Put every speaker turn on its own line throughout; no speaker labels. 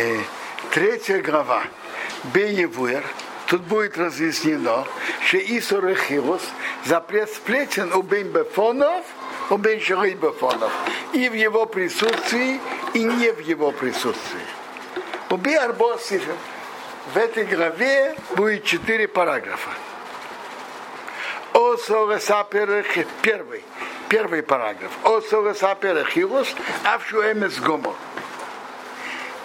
э, третья глава Беевуэр, тут будет разъяснено, что Исур Хилус запрет сплетен у Беймбефонов, у Беймбефонов, и в его присутствии, и не в его присутствии. У Биарбоси в этой главе будет четыре параграфа. Первый, первый параграф. О Соресаперехилус, Авшу Эмес Гомор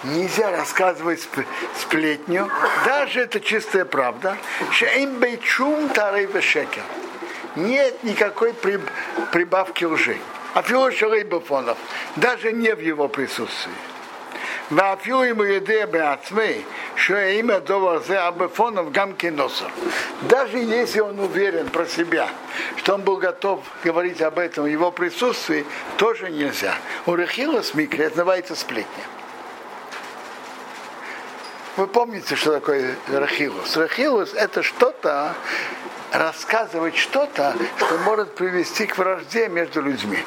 нельзя рассказывать сплетню, даже это чистая правда, что им бейчум тарей шекер. Нет никакой прибавки лжи. А филошерейбофонов, даже не в его присутствии. ואפילו אם הוא יודע בעצמי שאם הדבר הזה абефонов гамки носа. Даже если он уверен про себя, что он был готов говорить об этом в его присутствии, тоже нельзя. У Рехилос Микре это называется сплетня. Вы помните, что такое рахилус? Рахилус это что-то, рассказывать что-то, что может привести к вражде между людьми.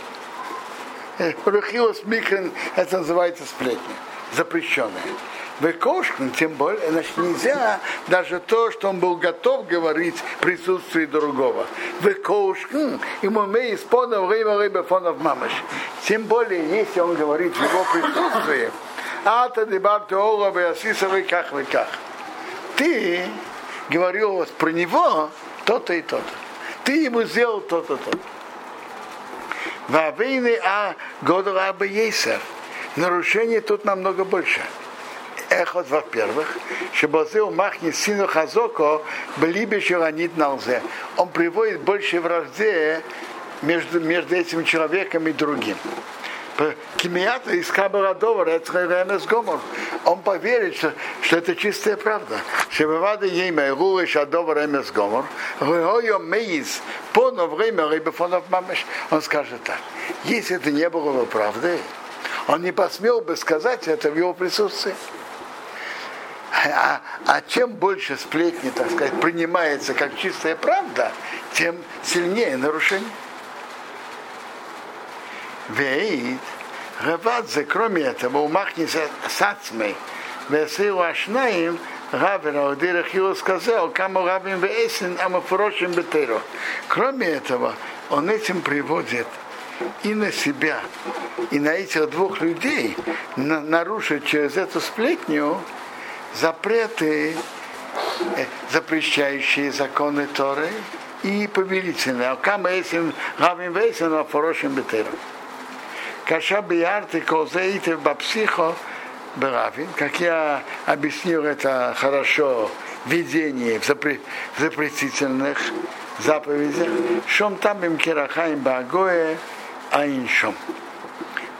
Э, рахилус микрон, это называется сплетня, запрещенная. Векошкин, тем более, значит, нельзя даже то, что он был готов говорить в присутствии другого. Векошкин, ему мы исполнил время рыба фонов мамаш. Тем более, если он говорит в его присутствии, Ата дебарте Ола Беасисовый как вы как. Ты говорил про него то-то и то-то. Ты ему сделал то-то, то-то. Вавейны а Годова Абиесер. Нарушение тут намного больше. Эхот, во-первых, Шебозеу Махни Сину Хазоко Блибе Шеланит Налзе. Он приводит больше вражде между, между этим человеком и другим. Кимията из Кабарадова, Рецхайвенес Гомор. Он поверит, что, что это чистая правда. Шебевада имя Руэ Шадова Ремес Гомор, Руэйо Мейз, Поно время Рибефонов Мамеш. Он скажет так. Если это не было бы правды, он не посмел бы сказать это в его присутствии. А, а чем больше сплетни, так сказать, принимается как чистая правда, тем сильнее нарушение. Веид, Равадзе, кроме этого, у Махниса Сацмей, Весилу Ашнаим, Равен Аудира Хилу сказал, Весен, а мы фурочим Бетеро. Кроме этого, он этим приводит и на себя, и на этих двух людей на, нарушить через эту сплетню запреты, э, запрещающие законы Торы и повелительные. Кама этим Равин Весен, а фурочим Бетеро. Каша биарты козеите бапсихо Бравин, как я объяснил это хорошо, видение в, запре- в запретительных заповедях, шом там им кирахаем багое, а иншом.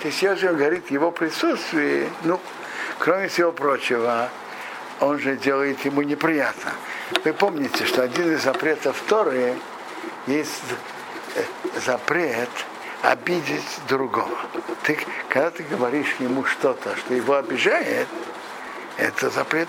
То есть он говорит его присутствии, ну, кроме всего прочего, он же делает ему неприятно. Вы помните, что один из запретов Торы есть запрет – обидеть другого. Ты, когда ты говоришь ему что-то, что его обижает, это запрет.